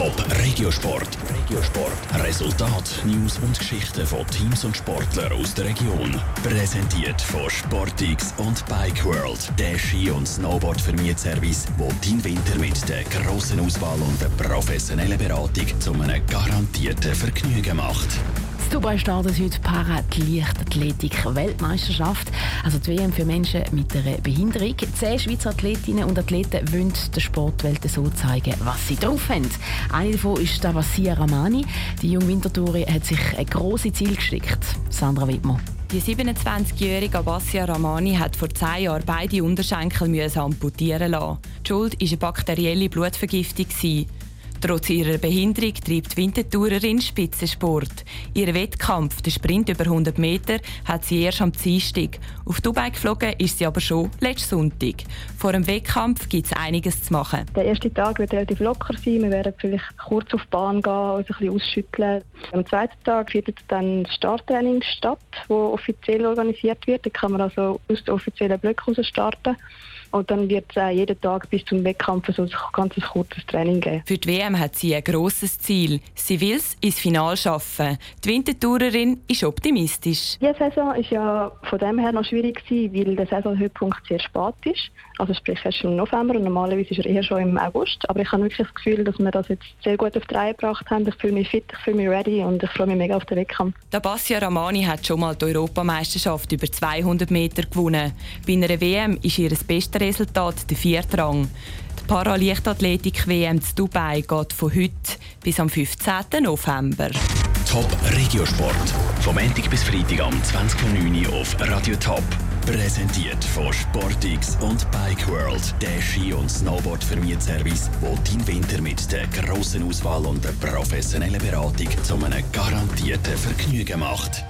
Top Regiosport. Regiosport. Resultat, News und Geschichten von Teams und Sportlern aus der Region. Präsentiert von Sportix und Bike World. Der Ski- und Snowboard-Vermietservice, wo dein Winter mit der grossen Auswahl und der professionellen Beratung zu einem garantierten Vergnügen macht. Dubai startet heute Para-Leichtathletik-Weltmeisterschaft, also die WM für Menschen mit einer Behinderung. Zehn Schweizer Athletinnen und Athleten wollen der Sportwelt so zeigen, was sie drauf haben. Eine davon ist Tabassia Ramani. Die junge Wintertourin hat sich ein grosses Ziel gesteckt. Sandra Wittmer. Die 27-jährige Abassia Ramani hat vor zehn Jahren beide Unterschenkel amputieren lassen. Die Schuld war eine bakterielle Blutvergiftung. Trotz ihrer Behinderung treibt Wintertourerin Spitzensport. Ihr Wettkampf, der Sprint über 100 Meter, hat sie erst am Dienstag. Auf Dubai geflogen ist sie aber schon letzten Sonntag. Vor dem Wettkampf gibt es einiges zu machen. Der erste Tag wird relativ locker sein. Wir werden vielleicht kurz auf die Bahn gehen, uns ein bisschen ausschütteln. Am zweiten Tag findet dann das Starttraining statt, das offiziell organisiert wird. Da kann man also aus den offiziellen Blöcken starten. Und dann wird es äh, jeden Tag bis zum Wettkampf so ein ganz kurzes Training geben. Für die WM hat sie ein grosses Ziel. Sie will es ins Finale schaffen. Die Wintertourerin ist optimistisch. Die Saison war ja von dem her noch schwierig, gewesen, weil der Saisonhöhepunkt sehr spät ist. Also sprich erst im November und normalerweise ist er eher schon im August. Aber ich habe wirklich das Gefühl, dass wir das jetzt sehr gut auf die Reihe gebracht haben. Ich fühle mich fit, ich fühle mich ready und ich freue mich mega auf den Wettkampf. Der Bassia Ramani hat schon mal die Europameisterschaft über 200 Meter gewonnen. Bei einer WM ist ihr bestes Resultat der vierte Rang. Die Paraleichtathletik-WM zu Dubai geht von heute bis am 15. November. Top Regiosport. Vom Montag bis Freitag am 20.09 Uhr auf Radio Top. Präsentiert von Sportix und Bike World, der Ski- und Snowboard-Vermietservice, wo dein Winter mit der grossen Auswahl und der professionellen Beratung zu einem garantierten Vergnügen macht.